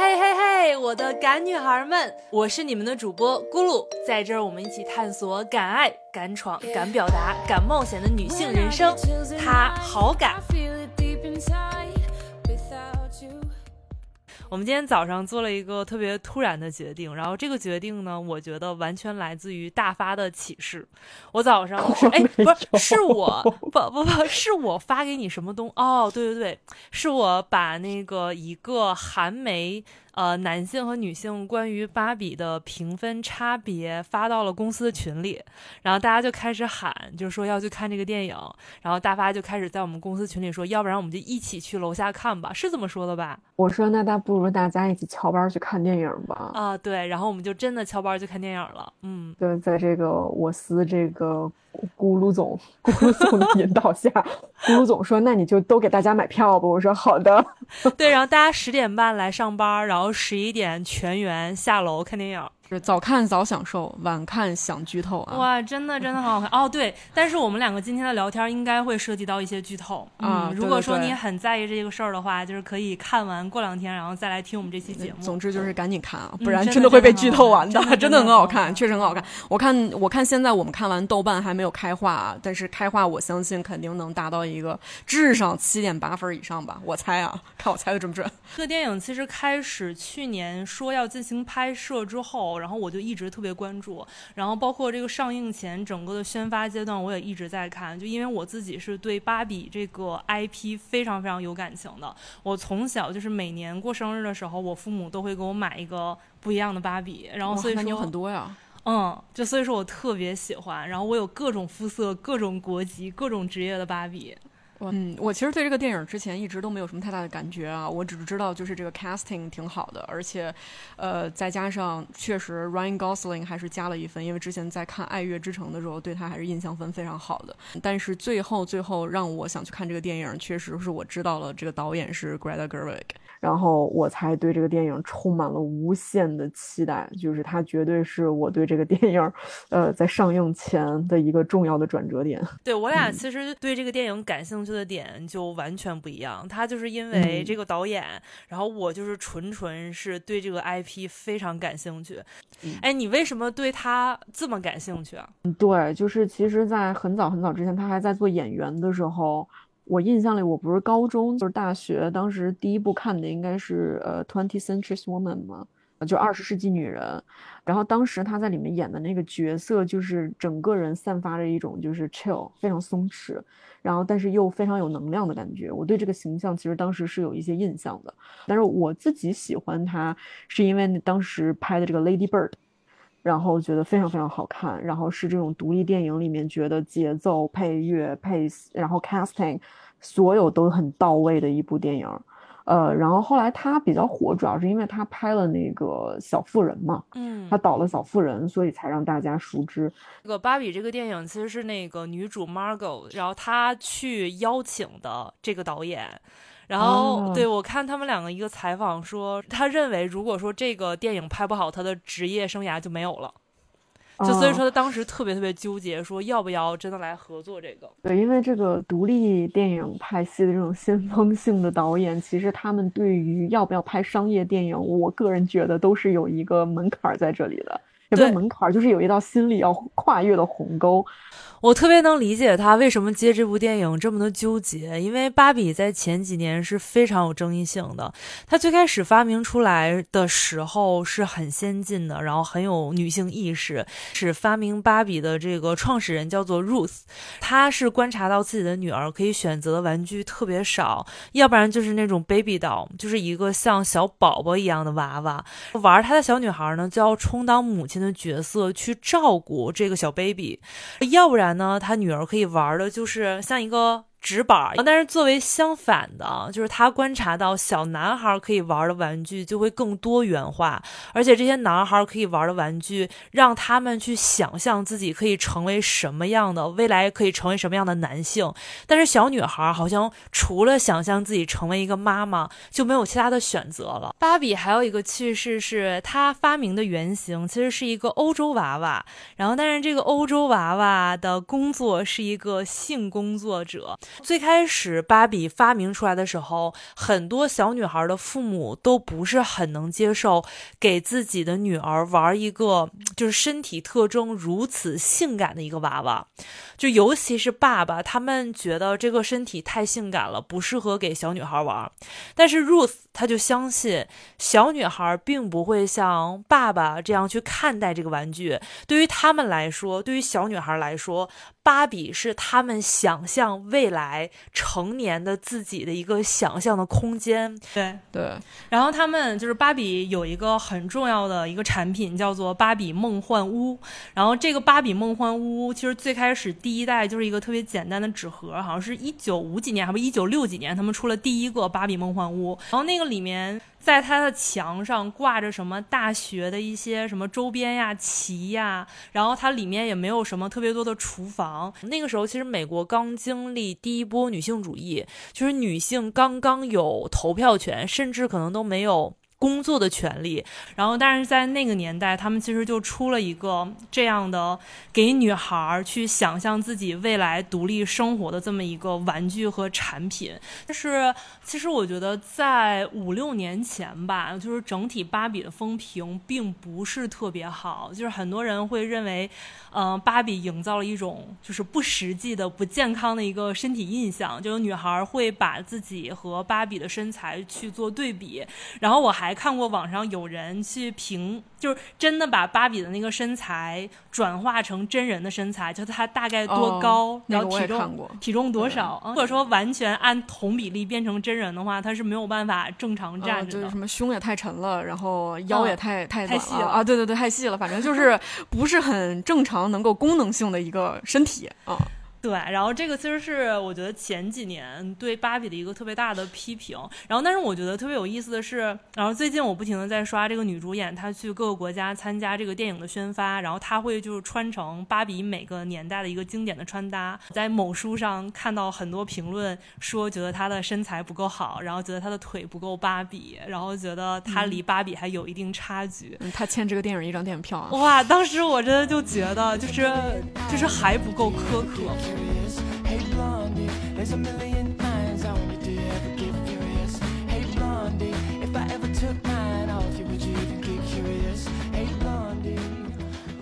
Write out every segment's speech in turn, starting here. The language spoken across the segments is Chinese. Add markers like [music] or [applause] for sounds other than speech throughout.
嘿嘿嘿，我的敢女孩们，我是你们的主播咕噜，在这儿我们一起探索敢爱、敢闯、敢表达、敢冒险的女性人生。她好敢。我们今天早上做了一个特别突然的决定，然后这个决定呢，我觉得完全来自于大发的启示。我早上是 [laughs] 哎，不是，是我不不不是我发给你什么东哦，对对对，是我把那个一个韩媒。呃，男性和女性关于芭比的评分差别发到了公司的群里，然后大家就开始喊，就是说要去看这个电影，然后大发就开始在我们公司群里说，要不然我们就一起去楼下看吧，是这么说的吧？我说那大不如大家一起翘班去看电影吧。啊，对，然后我们就真的翘班去看电影了。嗯，对，在这个我司这个。咕噜总，[laughs] 咕噜总的引导下，咕噜总说：“那你就都给大家买票吧。”我说：“好的。”对，然后大家十点半来上班，然后十一点全员下楼看电影。是早看早享受，晚看想剧透啊！哇，真的真的很好看哦。对，但是我们两个今天的聊天应该会涉及到一些剧透啊。如果说你很在意这个事儿的话，就是可以看完过两天，然后再来听我们这期节目。总之就是赶紧看啊，不然真的会被剧透完的。[laughs] 真的很好看，确实很好看。我看我看现在我们看完豆瓣还没有开画啊，但是开画我相信肯定能达到一个至少七点八分以上吧。我猜啊，看我猜的准不准？这个电影其实开始去年说要进行拍摄之后，然后我就一直特。别关注，然后包括这个上映前整个的宣发阶段，我也一直在看。就因为我自己是对芭比这个 IP 非常非常有感情的，我从小就是每年过生日的时候，我父母都会给我买一个不一样的芭比。然后所以说你有很多呀，嗯，就所以说我特别喜欢。然后我有各种肤色、各种国籍、各种职业的芭比。嗯，我其实对这个电影之前一直都没有什么太大的感觉啊，我只是知道就是这个 casting 挺好的，而且，呃，再加上确实 Ryan Gosling 还是加了一分，因为之前在看《爱乐之城》的时候对他还是印象分非常好的。但是最后最后让我想去看这个电影，确实是我知道了这个导演是 Greta Gerwig。然后我才对这个电影充满了无限的期待，就是它绝对是我对这个电影，呃，在上映前的一个重要的转折点。对我俩其实对这个电影感兴趣的点就完全不一样，他就是因为这个导演，然后我就是纯纯是对这个 IP 非常感兴趣。哎，你为什么对他这么感兴趣啊？对，就是其实，在很早很早之前，他还在做演员的时候。我印象里，我不是高中就是大学，当时第一部看的应该是呃《Twenty Century Woman》嘛，就二十世纪女人。然后当时她在里面演的那个角色，就是整个人散发着一种就是 chill，非常松弛，然后但是又非常有能量的感觉。我对这个形象其实当时是有一些印象的。但是我自己喜欢她，是因为当时拍的这个《Lady Bird》。然后觉得非常非常好看，然后是这种独立电影里面觉得节奏、配乐、配，然后 casting，所有都很到位的一部电影。呃，然后后来他比较火，主要是因为他拍了那个小妇人嘛，嗯，他导了小妇人，所以才让大家熟知。这个芭比这个电影其实是那个女主 Margot，然后她去邀请的这个导演。然后，对我看他们两个一个采访说，他认为如果说这个电影拍不好，他的职业生涯就没有了。就所以说他当时特别特别纠结，说要不要真的来合作这个。对，因为这个独立电影派系的这种先锋性的导演，其实他们对于要不要拍商业电影，我个人觉得都是有一个门槛在这里的。有个门槛，就是有一道心理要跨越的鸿沟。我特别能理解他为什么接这部电影这么的纠结，因为芭比在前几年是非常有争议性的。它最开始发明出来的时候是很先进的，然后很有女性意识。是发明芭比的这个创始人叫做 Ruth，她是观察到自己的女儿可以选择的玩具特别少，要不然就是那种 baby doll，就是一个像小宝宝一样的娃娃。玩她的小女孩呢，就要充当母亲的角色去照顾这个小 baby，要不然。呢，他女儿可以玩的，就是像一个。纸板，但是作为相反的，就是他观察到小男孩可以玩的玩具就会更多元化，而且这些男孩可以玩的玩具让他们去想象自己可以成为什么样的，未来可以成为什么样的男性。但是小女孩好像除了想象自己成为一个妈妈，就没有其他的选择了。芭比还有一个趣事是，她发明的原型其实是一个欧洲娃娃，然后但是这个欧洲娃娃的工作是一个性工作者。最开始芭比发明出来的时候，很多小女孩的父母都不是很能接受给自己的女儿玩一个就是身体特征如此性感的一个娃娃，就尤其是爸爸，他们觉得这个身体太性感了，不适合给小女孩玩。但是 Ruth 她就相信小女孩并不会像爸爸这样去看待这个玩具，对于他们来说，对于小女孩来说。芭比是他们想象未来成年的自己的一个想象的空间。对对，然后他们就是芭比有一个很重要的一个产品叫做芭比梦幻屋。然后这个芭比梦幻屋其实最开始第一代就是一个特别简单的纸盒，好像是一九五几年还不一九六几年他们出了第一个芭比梦幻屋。然后那个里面。在他的墙上挂着什么大学的一些什么周边呀、旗呀，然后它里面也没有什么特别多的厨房。那个时候其实美国刚经历第一波女性主义，就是女性刚刚有投票权，甚至可能都没有。工作的权利，然后但是在那个年代，他们其实就出了一个这样的给女孩去想象自己未来独立生活的这么一个玩具和产品。但是其实我觉得在五六年前吧，就是整体芭比的风评并不是特别好，就是很多人会认为，嗯，芭比营造了一种就是不实际的、不健康的一个身体印象，就有女孩会把自己和芭比的身材去做对比，然后我还。看过网上有人去评，就是真的把芭比的那个身材转化成真人的身材，就她大概多高，然后体重体重多少。或者说完全按同比例变成真人的话，她是没有办法正常站着的。就是什么胸也太沉了，然后腰也太太 [laughs] 太细了啊！对对对，太细了，反正就是不是很正常，能够功能性的一个身体啊。对，然后这个其实是我觉得前几年对芭比的一个特别大的批评。然后，但是我觉得特别有意思的是，然后最近我不停的在刷这个女主演，她去各个国家参加这个电影的宣发，然后她会就是穿成芭比每个年代的一个经典的穿搭。在某书上看到很多评论说，觉得她的身材不够好，然后觉得她的腿不够芭比，然后觉得她离芭比还有一定差距。她欠这个电影一张电影票啊！哇，当时我真的就觉得就是就是还不够苛刻。There's a million minds I want you to ever get furious. Hey Blondie, if I ever took mine off you, would you even get curious? Hey Blondie.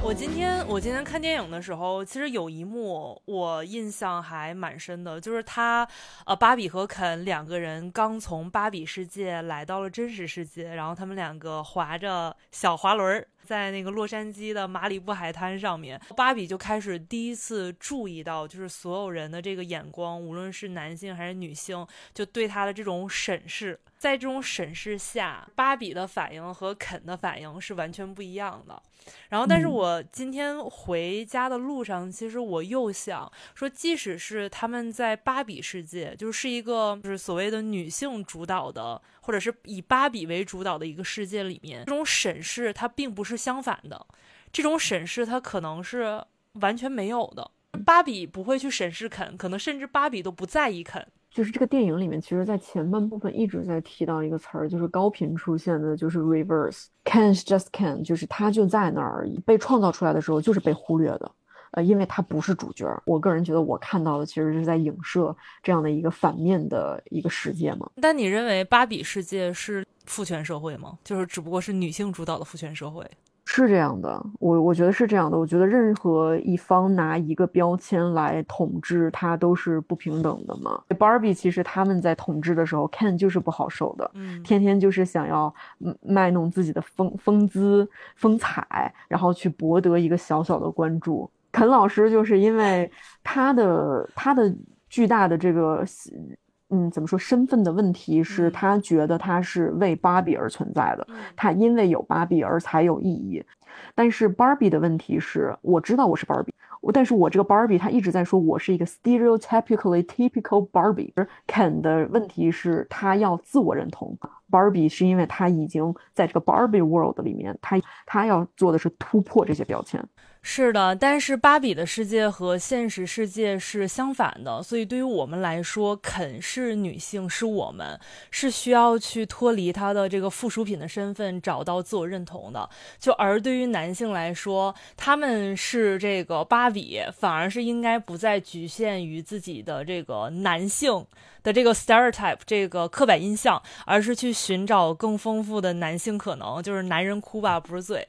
我今天我今天看电影的时候，其实有一幕我印象还蛮深的，就是他，呃，芭比和肯两个人刚从芭比世界来到了真实世界，然后他们两个划着小滑轮儿，在那个洛杉矶的马里布海滩上面，芭比就开始第一次注意到，就是所有人的这个眼光，无论是男性还是女性，就对她的这种审视。在这种审视下，芭比的反应和肯的反应是完全不一样的。然后，但是我今天回家的路上，其实我又想说，即使是他们在芭比世界，就是一个就是所谓的女性主导的，或者是以芭比为主导的一个世界里面，这种审视它并不是相反的，这种审视它可能是完全没有的。芭比不会去审视肯，可能甚至芭比都不在意肯。就是这个电影里面，其实，在前半部分一直在提到一个词儿，就是高频出现的，就是 reverse。Can's just can，就是他就在那儿而已。被创造出来的时候，就是被忽略的，呃，因为他不是主角。我个人觉得，我看到的其实是在影射这样的一个反面的一个世界嘛。但你认为芭比世界是父权社会吗？就是只不过是女性主导的父权社会？是这样的，我我觉得是这样的。我觉得任何一方拿一个标签来统治，它都是不平等的嘛。Barbie 其实他们在统治的时候，Ken 就是不好受的，嗯，天天就是想要卖弄自己的风风姿风采，然后去博得一个小小的关注。肯老师就是因为他的他的巨大的这个。嗯，怎么说？身份的问题是他觉得他是为芭比而存在的，他因为有芭比而才有意义。但是芭比的问题是，我知道我是芭比，我但是我这个芭比他一直在说我是一个 stereotypically typical Barbie。Ken 的问题是，他要自我认同。芭比是因为他已经在这个 Barbie world 里面，他他要做的是突破这些标签。是的，但是芭比的世界和现实世界是相反的，所以对于我们来说，肯是女性，是我们是需要去脱离她的这个附属品的身份，找到自我认同的。就而对于男性来说，他们是这个芭比，反而是应该不再局限于自己的这个男性的这个 stereotype 这个刻板印象，而是去寻找更丰富的男性可能，就是男人哭吧不是罪。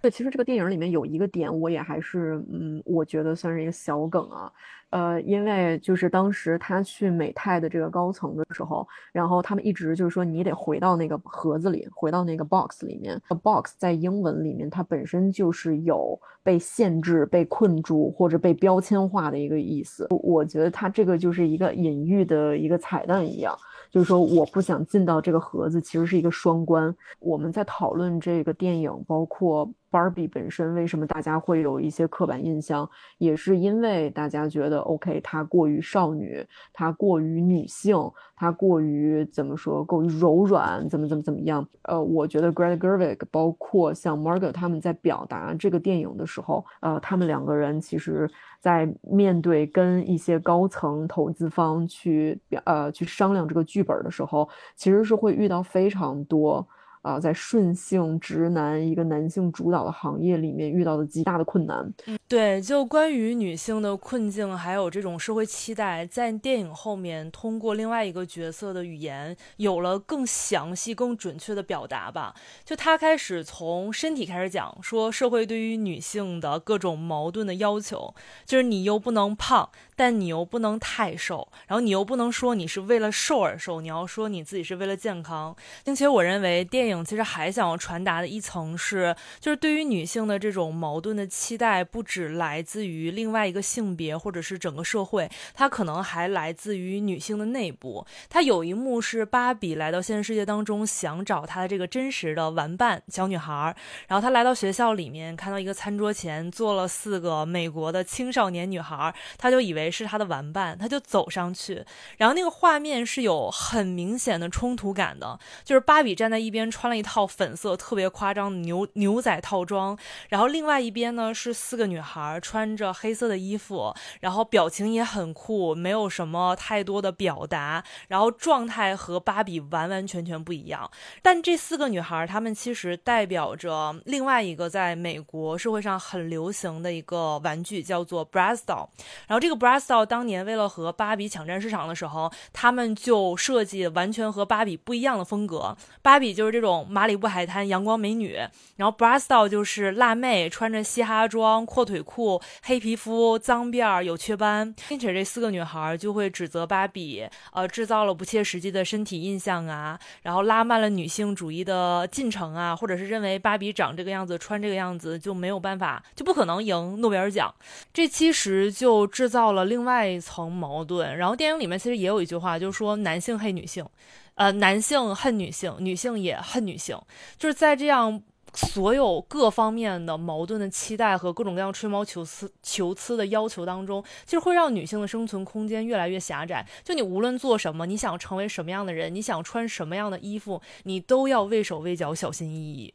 对，其实这个电影里面有一个点，我也还是，嗯，我觉得算是一个小梗啊。呃，因为就是当时他去美泰的这个高层的时候，然后他们一直就是说你得回到那个盒子里，回到那个 box 里面。box 在英文里面它本身就是有被限制、被困住或者被标签化的一个意思。我觉得它这个就是一个隐喻的一个彩蛋一样。就是说，我不想进到这个盒子，其实是一个双关。我们在讨论这个电影，包括 Barbie 本身，为什么大家会有一些刻板印象，也是因为大家觉得 OK，她过于少女，她过于女性，她过于怎么说，过于柔软，怎么怎么怎么样？呃，我觉得 Greta Gerwig，包括像 Margot 他们在表达这个电影的时候，呃，他们两个人其实。在面对跟一些高层投资方去表呃去商量这个剧本的时候，其实是会遇到非常多。啊，在顺性直男一个男性主导的行业里面遇到的极大的困难。对，就关于女性的困境，还有这种社会期待，在电影后面通过另外一个角色的语言，有了更详细、更准确的表达吧。就他开始从身体开始讲，说社会对于女性的各种矛盾的要求，就是你又不能胖。但你又不能太瘦，然后你又不能说你是为了瘦而瘦，你要说你自己是为了健康。并且我认为电影其实还想要传达的一层是，就是对于女性的这种矛盾的期待，不只来自于另外一个性别或者是整个社会，它可能还来自于女性的内部。它有一幕是芭比来到现实世界当中，想找她的这个真实的玩伴小女孩，然后她来到学校里面，看到一个餐桌前坐了四个美国的青少年女孩，她就以为。是他的玩伴，他就走上去，然后那个画面是有很明显的冲突感的，就是芭比站在一边穿了一套粉色特别夸张的牛牛仔套装，然后另外一边呢是四个女孩穿着黑色的衣服，然后表情也很酷，没有什么太多的表达，然后状态和芭比完完全全不一样。但这四个女孩她们其实代表着另外一个在美国社会上很流行的一个玩具，叫做 Bratz doll，然后这个 Bratz 到当年为了和芭比抢占市场的时候，他们就设计完全和芭比不一样的风格。芭比就是这种马里布海滩阳光美女，然后 b r a s t l 就是辣妹，穿着嘻哈装、阔腿裤、黑皮肤、脏辫儿、有雀斑，并且这四个女孩就会指责芭比，呃，制造了不切实际的身体印象啊，然后拉慢了女性主义的进程啊，或者是认为芭比长这个样子、穿这个样子就没有办法，就不可能赢诺贝尔奖。这其实就制造了。另外一层矛盾，然后电影里面其实也有一句话，就是说男性恨女性，呃，男性恨女性，女性也恨女性，就是在这样所有各方面的矛盾的期待和各种各样吹毛求疵、求疵的要求当中，其实会让女性的生存空间越来越狭窄。就你无论做什么，你想成为什么样的人，你想穿什么样的衣服，你都要畏手畏脚、小心翼翼。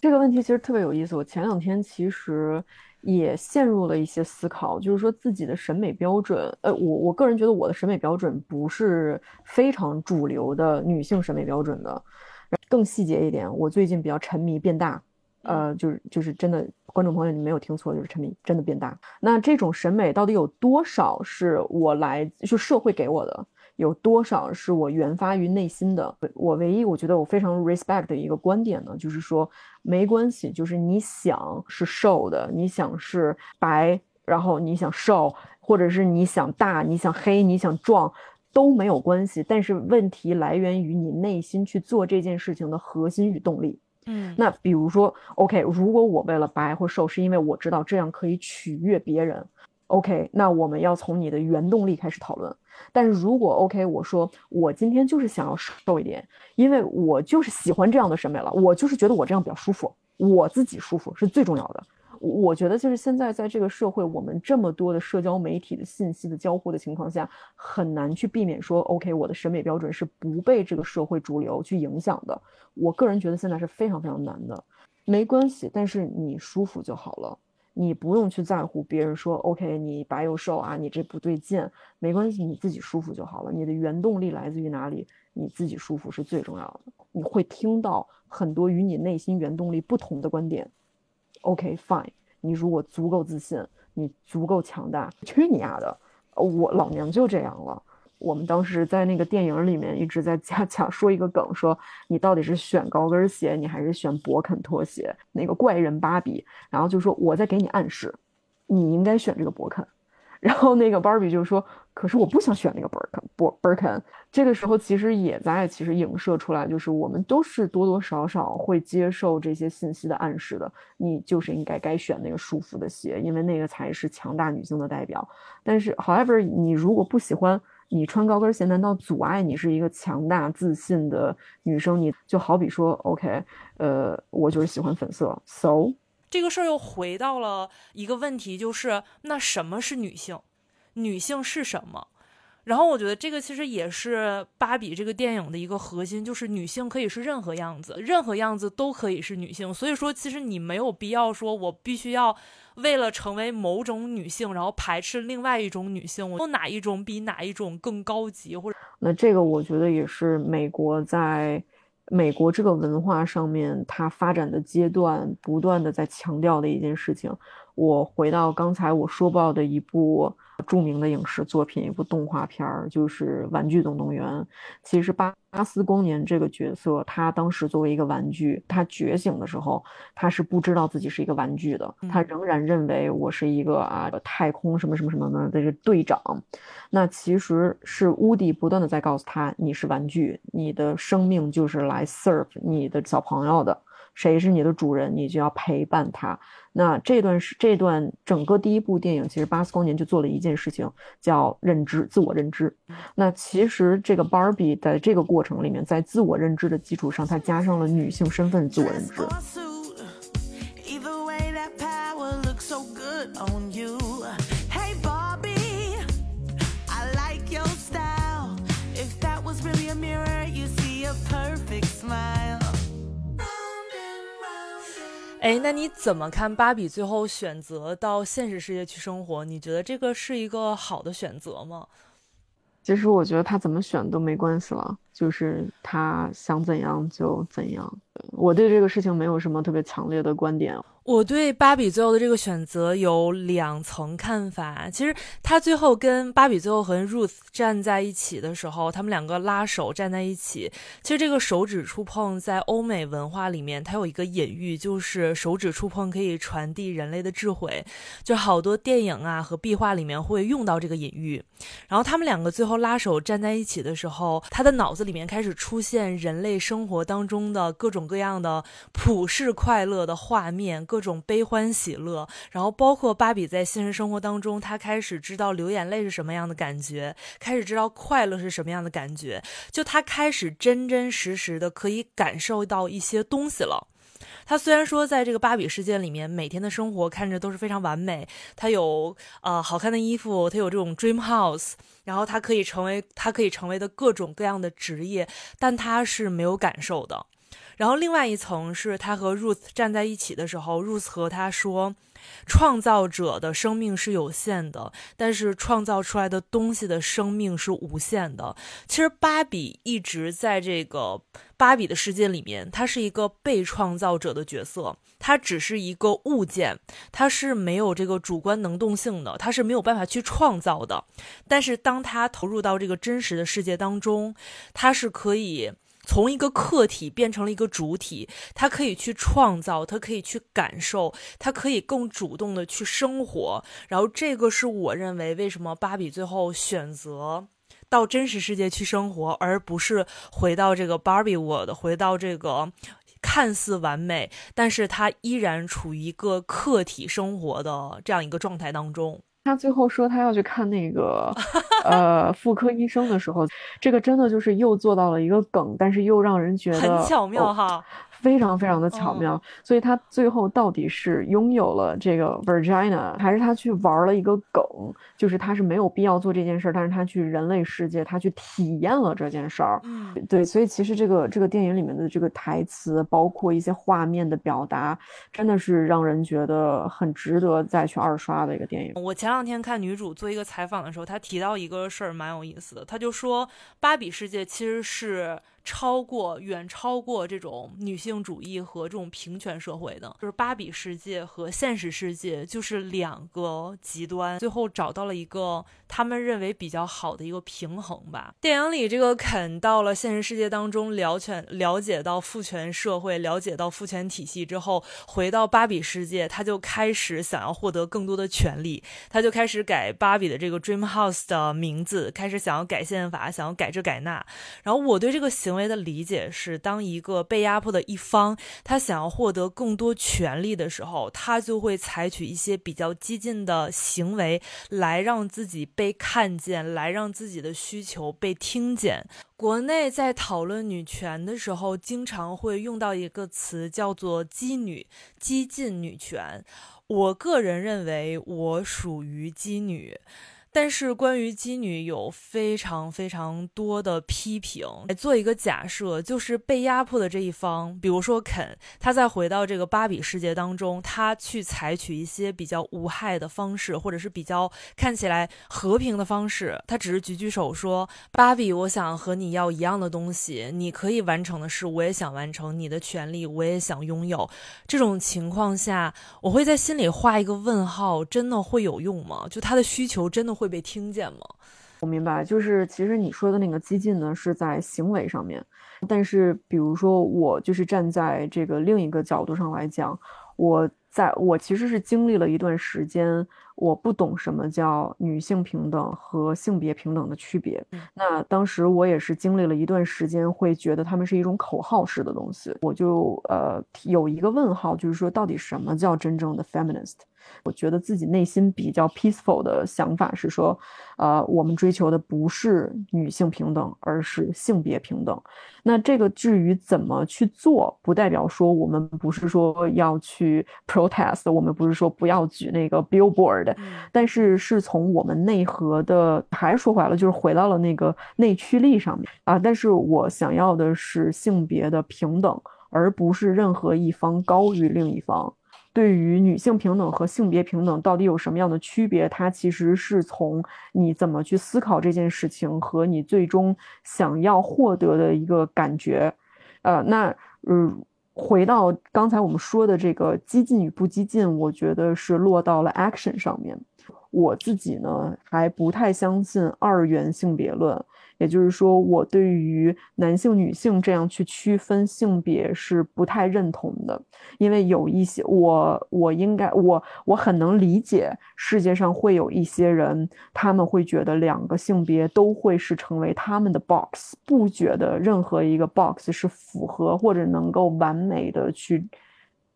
这个问题其实特别有意思。我前两天其实。也陷入了一些思考，就是说自己的审美标准，呃，我我个人觉得我的审美标准不是非常主流的女性审美标准的。更细节一点，我最近比较沉迷变大，呃，就是就是真的，观众朋友你没有听错，就是沉迷真的变大。那这种审美到底有多少是我来就社会给我的？有多少是我源发于内心的？我唯一我觉得我非常 respect 的一个观点呢，就是说没关系，就是你想是瘦的，你想是白，然后你想瘦，或者是你想大，你想黑，你想壮，都没有关系。但是问题来源于你内心去做这件事情的核心与动力。嗯，那比如说，OK，如果我为了白或瘦，是因为我知道这样可以取悦别人。OK，那我们要从你的原动力开始讨论。但是如果 OK，我说我今天就是想要瘦一点，因为我就是喜欢这样的审美了，我就是觉得我这样比较舒服，我自己舒服是最重要的。我觉得就是现在在这个社会，我们这么多的社交媒体的信息的交互的情况下，很难去避免说 OK，我的审美标准是不被这个社会主流去影响的。我个人觉得现在是非常非常难的。没关系，但是你舒服就好了，你不用去在乎别人说 OK，你白又瘦啊，你这不对劲，没关系，你自己舒服就好了。你的原动力来自于哪里？你自己舒服是最重要的。你会听到很多与你内心原动力不同的观点。OK，fine，你如果足够自信，你足够强大，去你丫的！我老娘就这样了。我们当时在那个电影里面一直在加强 [laughs] 说一个梗，说你到底是选高跟鞋，你还是选勃肯拖鞋？那个怪人芭比，然后就说我在给你暗示，你应该选这个勃肯。[laughs] 然后那个芭比就说：“可是我不想选那个 Birkin，不 Birkin。”这个时候其实也在其实影射出来，就是我们都是多多少少会接受这些信息的暗示的。你就是应该该选那个舒服的鞋，因为那个才是强大女性的代表。但是，however，你如果不喜欢你穿高跟鞋，难道阻碍你是一个强大自信的女生？你就好比说，OK，呃，我就是喜欢粉色，so。这个事儿又回到了一个问题，就是那什么是女性？女性是什么？然后我觉得这个其实也是芭比这个电影的一个核心，就是女性可以是任何样子，任何样子都可以是女性。所以说，其实你没有必要说我必须要为了成为某种女性，然后排斥另外一种女性，我哪一种比哪一种更高级？或者那这个我觉得也是美国在。美国这个文化上面，它发展的阶段不断的在强调的一件事情。我回到刚才我说报的一部。著名的影视作品，一部动画片儿，就是《玩具总动员》。其实巴巴斯光年这个角色，他当时作为一个玩具，他觉醒的时候，他是不知道自己是一个玩具的，他仍然认为我是一个啊太空什么什么什么的这个队长。那其实是乌迪不断的在告诉他，你是玩具，你的生命就是来 serve 你的小朋友的。谁是你的主人，你就要陪伴他。那这段是这段整个第一部电影，其实巴斯光年就做了一件事情，叫认知，自我认知。那其实这个 Barbie 在这个过程里面，在自我认知的基础上，它加上了女性身份自我认知。哎，那你怎么看芭比最后选择到现实世界去生活？你觉得这个是一个好的选择吗？其实我觉得他怎么选都没关系了，就是他想怎样就怎样。我对这个事情没有什么特别强烈的观点。我对芭比最后的这个选择有两层看法。其实他最后跟芭比最后和 Ruth 站在一起的时候，他们两个拉手站在一起。其实这个手指触碰在欧美文化里面，它有一个隐喻，就是手指触碰可以传递人类的智慧。就好多电影啊和壁画里面会用到这个隐喻。然后他们两个最后拉手站在一起的时候，他的脑子里面开始出现人类生活当中的各种各样的普世快乐的画面。各种悲欢喜乐，然后包括芭比在现实生活当中，她开始知道流眼泪是什么样的感觉，开始知道快乐是什么样的感觉，就她开始真真实实的可以感受到一些东西了。她虽然说在这个芭比世界里面，每天的生活看着都是非常完美，她有呃好看的衣服，她有这种 dream house，然后她可以成为她可以成为的各种各样的职业，但她是没有感受的。然后另外一层是他和 Ruth 站在一起的时候，Ruth 和他说：“创造者的生命是有限的，但是创造出来的东西的生命是无限的。”其实芭比一直在这个芭比的世界里面，她是一个被创造者的角色，她只是一个物件，她是没有这个主观能动性的，她是没有办法去创造的。但是当她投入到这个真实的世界当中，她是可以。从一个客体变成了一个主体，它可以去创造，它可以去感受，它可以更主动的去生活。然后，这个是我认为为什么芭比最后选择 [laughs] 到真实世界去生活，而不是回到这个 Barbie World，回到这个看似完美，但是它依然处于一个客体生活的这样一个状态当中。他最后说他要去看那个，呃，妇科医生的时候，这个真的就是又做到了一个梗，但是又让人觉得很巧妙哈，非常非常的巧妙。所以他最后到底是拥有了这个 Virginia，还是他去玩了一个梗？就是他是没有必要做这件事儿，但是他去人类世界，他去体验了这件事儿。嗯，对，所以其实这个这个电影里面的这个台词，包括一些画面的表达，真的是让人觉得很值得再去二刷的一个电影。我前两天看女主做一个采访的时候，她提到一个事儿蛮有意思的，她就说芭比世界其实是。超过远超过这种女性主义和这种平权社会的，就是芭比世界和现实世界就是两个极端，最后找到了一个他们认为比较好的一个平衡吧。电影里这个肯到了现实世界当中了解了解到父权社会，了解到父权体系之后，回到芭比世界，他就开始想要获得更多的权利，他就开始改芭比的这个 Dream House 的名字，开始想要改宪法，想要改这改那。然后我对这个行。行为的理解是，当一个被压迫的一方，他想要获得更多权利的时候，他就会采取一些比较激进的行为，来让自己被看见，来让自己的需求被听见。国内在讨论女权的时候，经常会用到一个词，叫做“激女”，激进女权。我个人认为，我属于激女。但是关于妓女有非常非常多的批评。做一个假设，就是被压迫的这一方，比如说肯，他再回到这个芭比世界当中，他去采取一些比较无害的方式，或者是比较看起来和平的方式，他只是举举手说：“芭比，我想和你要一样的东西，你可以完成的事，我也想完成；你的权利，我也想拥有。”这种情况下，我会在心里画一个问号：真的会有用吗？就他的需求真的？会被听见吗？我明白，就是其实你说的那个激进呢，是在行为上面，但是比如说我就是站在这个另一个角度上来讲，我在我其实是经历了一段时间，我不懂什么叫女性平等和性别平等的区别。那当时我也是经历了一段时间，会觉得他们是一种口号式的东西，我就呃有一个问号，就是说到底什么叫真正的 feminist？我觉得自己内心比较 peaceful 的想法是说，呃，我们追求的不是女性平等，而是性别平等。那这个至于怎么去做，不代表说我们不是说要去 protest，我们不是说不要举那个 billboard，但是是从我们内核的，还是说回来了，就是回到了那个内驱力上面啊。但是我想要的是性别的平等，而不是任何一方高于另一方。对于女性平等和性别平等到底有什么样的区别？它其实是从你怎么去思考这件事情和你最终想要获得的一个感觉。呃，那嗯，回到刚才我们说的这个激进与不激进，我觉得是落到了 action 上面。我自己呢还不太相信二元性别论。也就是说，我对于男性、女性这样去区分性别是不太认同的，因为有一些我，我应该，我我很能理解世界上会有一些人，他们会觉得两个性别都会是成为他们的 box，不觉得任何一个 box 是符合或者能够完美的去。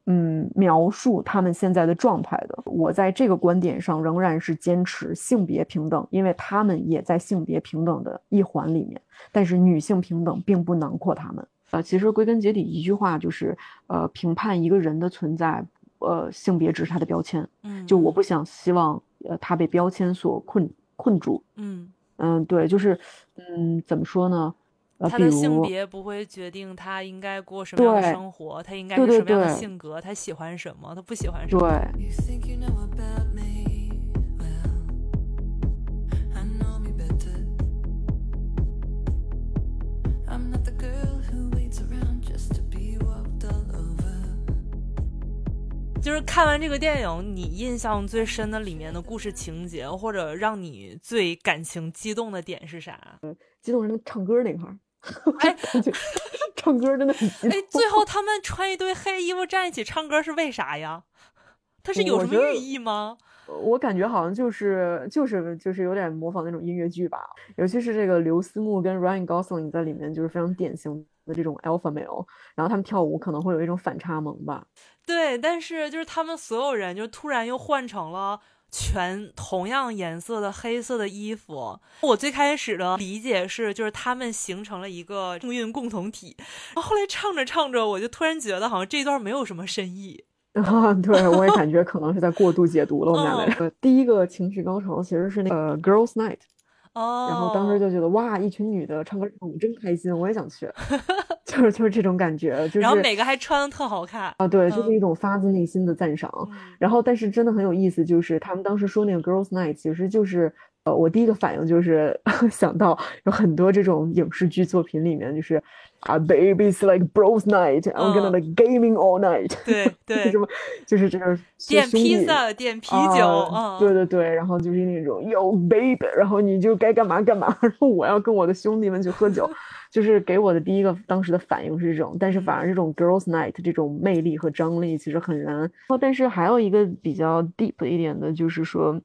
嗯，描述他们现在的状态的，我在这个观点上仍然是坚持性别平等，因为他们也在性别平等的一环里面。但是女性平等并不囊括他们。呃，其实归根结底一句话就是，呃，评判一个人的存在，呃，性别只是他的标签。嗯，就我不想希望，呃，他被标签所困困住。嗯嗯，对，就是，嗯，怎么说呢？他的性别不会决定他应该过什么样的生活，他应该是什么样的性格，他喜欢什么，他不喜欢什么。对。就是看完这个电影，你印象最深的里面的故事情节，或者让你最感情激动的点是啥？激动人唱歌那块儿。[laughs] 哎，[laughs] 唱歌真的很。哎，最后他们穿一堆黑衣服站一起唱歌是为啥呀？他是有什么寓意吗？我感觉好像就是就是就是有点模仿那种音乐剧吧。尤其是这个刘思慕跟 Ryan Gosling 在里面，就是非常典型的这种 alpha male。然后他们跳舞可能会有一种反差萌吧。对，但是就是他们所有人就突然又换成了全同样颜色的黑色的衣服。我最开始的理解是，就是他们形成了一个命运共同体。然后后来唱着唱着，我就突然觉得好像这段没有什么深意。[laughs] 啊，对我也感觉可能是在过度解读了我们俩的。第一个情绪高潮其实是那个 Girls Night。哦，然后当时就觉得哇，一群女的唱歌跳舞真开心，我也想去，[laughs] 就是就是这种感觉，就是然后每个还穿的特好看啊，对，就是一种发自内心的赞赏。然后但是真的很有意思，就是他们当时说那个 Girls Night，其实就是呃，我第一个反应就是 [laughs] 想到有很多这种影视剧作品里面就是。啊，baby's like bros night，I'm gonna like gaming all night。对对，[laughs] 什么就是这个点披萨、点啤酒，对对对，然后就是那种 yo baby，然后你就该干嘛干嘛，然后我要跟我的兄弟们去喝酒，[laughs] 就是给我的第一个当时的反应是这种，但是反而这种 girls night 这种魅力和张力其实很燃。然后但是还有一个比较 deep 一点的，就是说。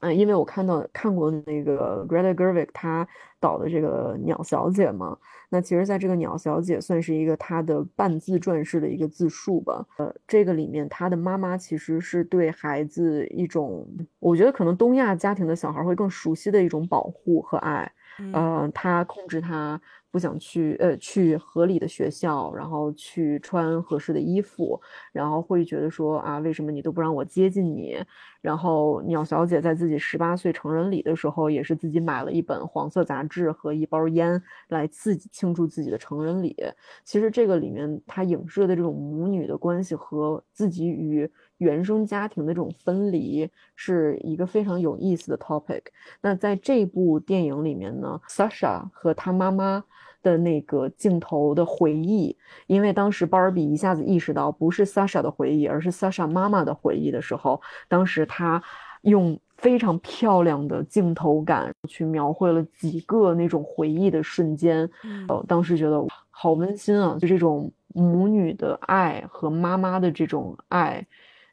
嗯，因为我看到看过那个 Greta Gerwig 他导的这个《鸟小姐》嘛，那其实在这个《鸟小姐》算是一个她的半自传式的一个自述吧。呃，这个里面她的妈妈其实是对孩子一种，我觉得可能东亚家庭的小孩会更熟悉的一种保护和爱。嗯，她控制他。不想去，呃，去合理的学校，然后去穿合适的衣服，然后会觉得说啊，为什么你都不让我接近你？然后鸟小姐在自己十八岁成人礼的时候，也是自己买了一本黄色杂志和一包烟来自己庆祝自己的成人礼。其实这个里面它影射的这种母女的关系和自己与。原生家庭的这种分离是一个非常有意思的 topic。那在这部电影里面呢，Sasha 和他妈妈的那个镜头的回忆，因为当时芭比一下子意识到不是 Sasha 的回忆，而是 Sasha 妈妈的回忆的时候，当时他用非常漂亮的镜头感去描绘了几个那种回忆的瞬间。呃，当时觉得好温馨啊，就这种母女的爱和妈妈的这种爱。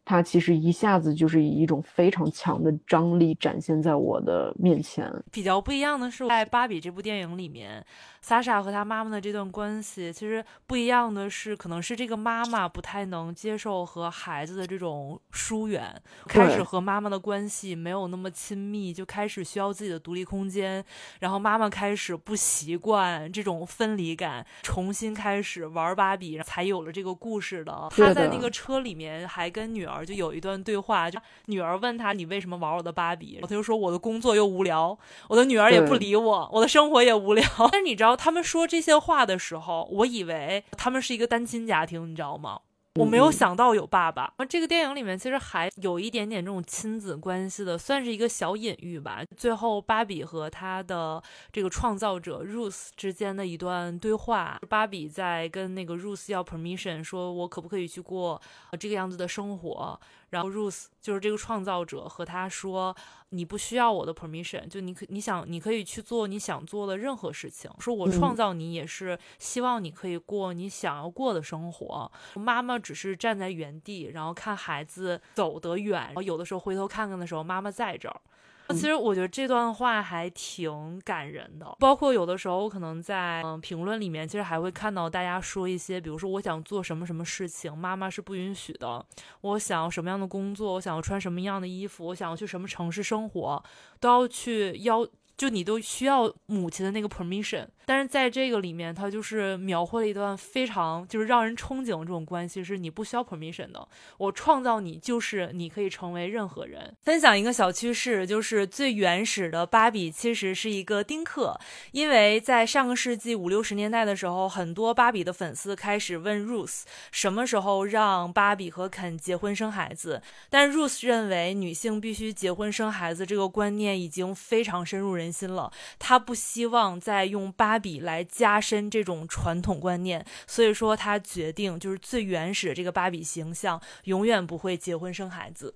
它其实一下子就是以一种非常强的张力展现在我的面前。比较不一样的是，在《芭比》这部电影里面。萨莎和她妈妈的这段关系，其实不一样的是，可能是这个妈妈不太能接受和孩子的这种疏远，开始和妈妈的关系没有那么亲密，就开始需要自己的独立空间。然后妈妈开始不习惯这种分离感，重新开始玩芭比，才有了这个故事的。她在那个车里面还跟女儿就有一段对话，就女儿问他：“你为什么玩我的芭比？”他就说：“我的工作又无聊，我的女儿也不理我，我的生活也无聊。[laughs] ”但是你知道。他们说这些话的时候，我以为他们是一个单亲家庭，你知道吗？我没有想到有爸爸。这个电影里面其实还有一点点这种亲子关系的，算是一个小隐喻吧。最后，芭比和他的这个创造者 Ruth 之间的一段对话，芭比在跟那个 Ruth 要 permission，说我可不可以去过这个样子的生活。然后 Ruth 就是这个创造者和他说：“你不需要我的 permission，就你可你想你可以去做你想做的任何事情。说我创造你也是希望你可以过你想要过的生活。妈妈只是站在原地，然后看孩子走得远，然后有的时候回头看看的时候，妈妈在这儿。”其实我觉得这段话还挺感人的，包括有的时候我可能在嗯评论里面，其实还会看到大家说一些，比如说我想做什么什么事情，妈妈是不允许的；我想要什么样的工作，我想要穿什么样的衣服，我想要去什么城市生活，都要去要。就你都需要母亲的那个 permission，但是在这个里面，他就是描绘了一段非常就是让人憧憬的这种关系，是你不需要 permission 的。我创造你，就是你可以成为任何人。分享一个小趋势，就是最原始的芭比其实是一个丁克，因为在上个世纪五六十年代的时候，很多芭比的粉丝开始问 Ruth 什么时候让芭比和肯结婚生孩子，但 Ruth 认为女性必须结婚生孩子这个观念已经非常深入人。心了，她不希望再用芭芭比来加深这种传统观念，所以说他决定就是最原始的这个芭比形象，永远不会结婚生孩子。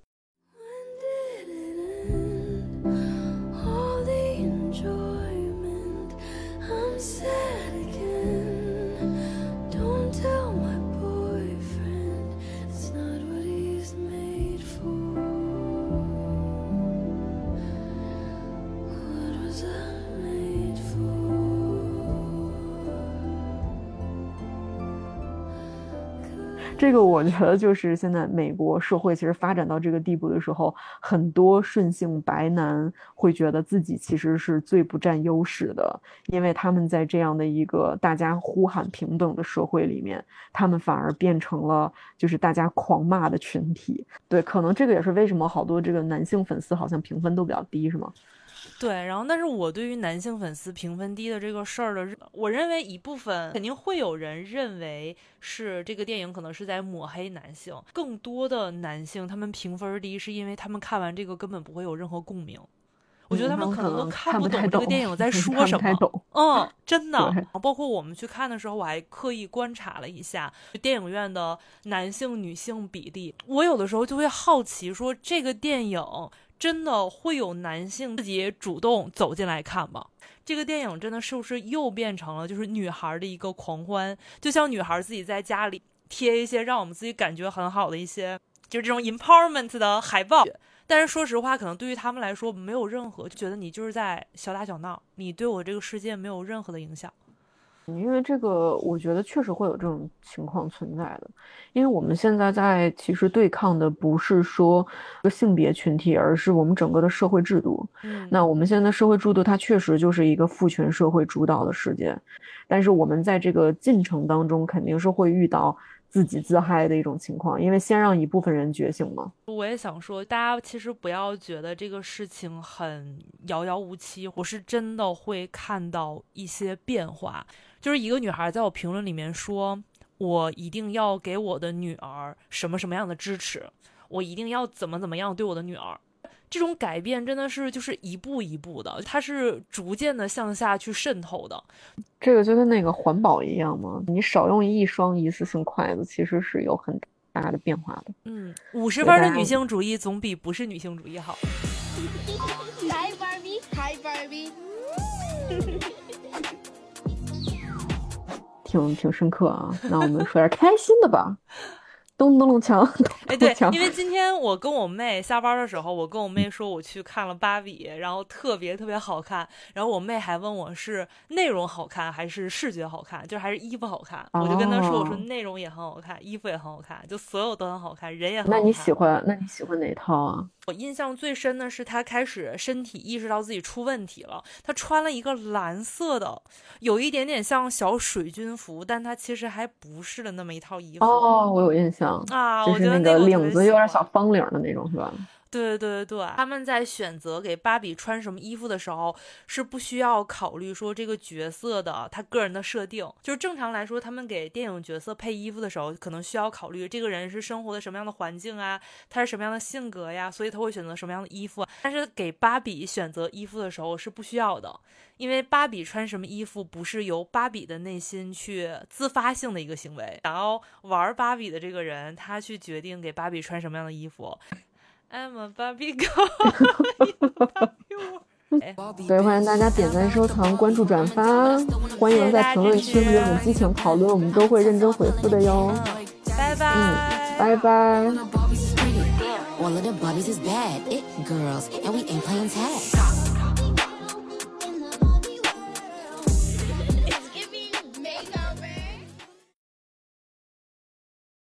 这个我觉得就是现在美国社会其实发展到这个地步的时候，很多顺性白男会觉得自己其实是最不占优势的，因为他们在这样的一个大家呼喊平等的社会里面，他们反而变成了就是大家狂骂的群体。对，可能这个也是为什么好多这个男性粉丝好像评分都比较低，是吗？对，然后但是我对于男性粉丝评分低的这个事儿的，我认为一部分肯定会有人认为是这个电影可能是在抹黑男性，更多的男性他们评分低是因为他们看完这个根本不会有任何共鸣。我觉得他们可能都看不懂这个电影在 [laughs] 说什么。嗯，真的。包括我们去看的时候，我还刻意观察了一下电影院的男性女性比例。我有的时候就会好奇，说这个电影。真的会有男性自己主动走进来看吗？这个电影真的是不是又变成了就是女孩的一个狂欢？就像女孩自己在家里贴一些让我们自己感觉很好的一些，就是这种 empowerment 的海报。但是说实话，可能对于他们来说没有任何，就觉得你就是在小打小闹，你对我这个世界没有任何的影响。因为这个，我觉得确实会有这种情况存在的。因为我们现在在其实对抗的不是说个性别群体，而是我们整个的社会制度。嗯，那我们现在社会制度它确实就是一个父权社会主导的世界。但是我们在这个进程当中，肯定是会遇到自己自嗨的一种情况，因为先让一部分人觉醒嘛。我也想说，大家其实不要觉得这个事情很遥遥无期，我是真的会看到一些变化。就是一个女孩在我评论里面说，我一定要给我的女儿什么什么样的支持，我一定要怎么怎么样对我的女儿。这种改变真的是就是一步一步的，它是逐渐的向下去渗透的。这个就跟那个环保一样嘛，你少用一双一次性筷子，其实是有很大的变化的。嗯，五十分的女性主义总比不是女性主义好。Hi Barbie, Hi Barbie。[laughs] 挺挺深刻啊，那我们说点开心的吧。咚咚咚锵！哎，对，因为今天我跟我妹下班的时候，我跟我妹说我去看了芭比，然后特别特别好看。然后我妹还问我是内容好看还是视觉好看，就是还是衣服好看。我就跟她说，我说内容也很好看，衣服也很好看，就所有都很好看，人也很好。那你喜欢？那你喜欢哪套啊？我印象最深的是他开始身体意识到自己出问题了，他穿了一个蓝色的，有一点点像小水军服，但他其实还不是的那么一套衣服。哦，我有印象。啊，就是那个领子有点小方领的那种，是吧？对对对，他们在选择给芭比穿什么衣服的时候，是不需要考虑说这个角色的他个人的设定。就是正常来说，他们给电影角色配衣服的时候，可能需要考虑这个人是生活的什么样的环境啊，他是什么样的性格呀，所以他会选择什么样的衣服。但是给芭比选择衣服的时候是不需要的，因为芭比穿什么衣服不是由芭比的内心去自发性的一个行为，想要玩芭比的这个人，他去决定给芭比穿什么样的衣服。I'm a Barbie girl。[laughs] 对，欢迎大家点赞、收藏、关注、转发，欢迎在评论区和我们激情讨论，我们都会认真回复的哟。拜拜。嗯，拜拜。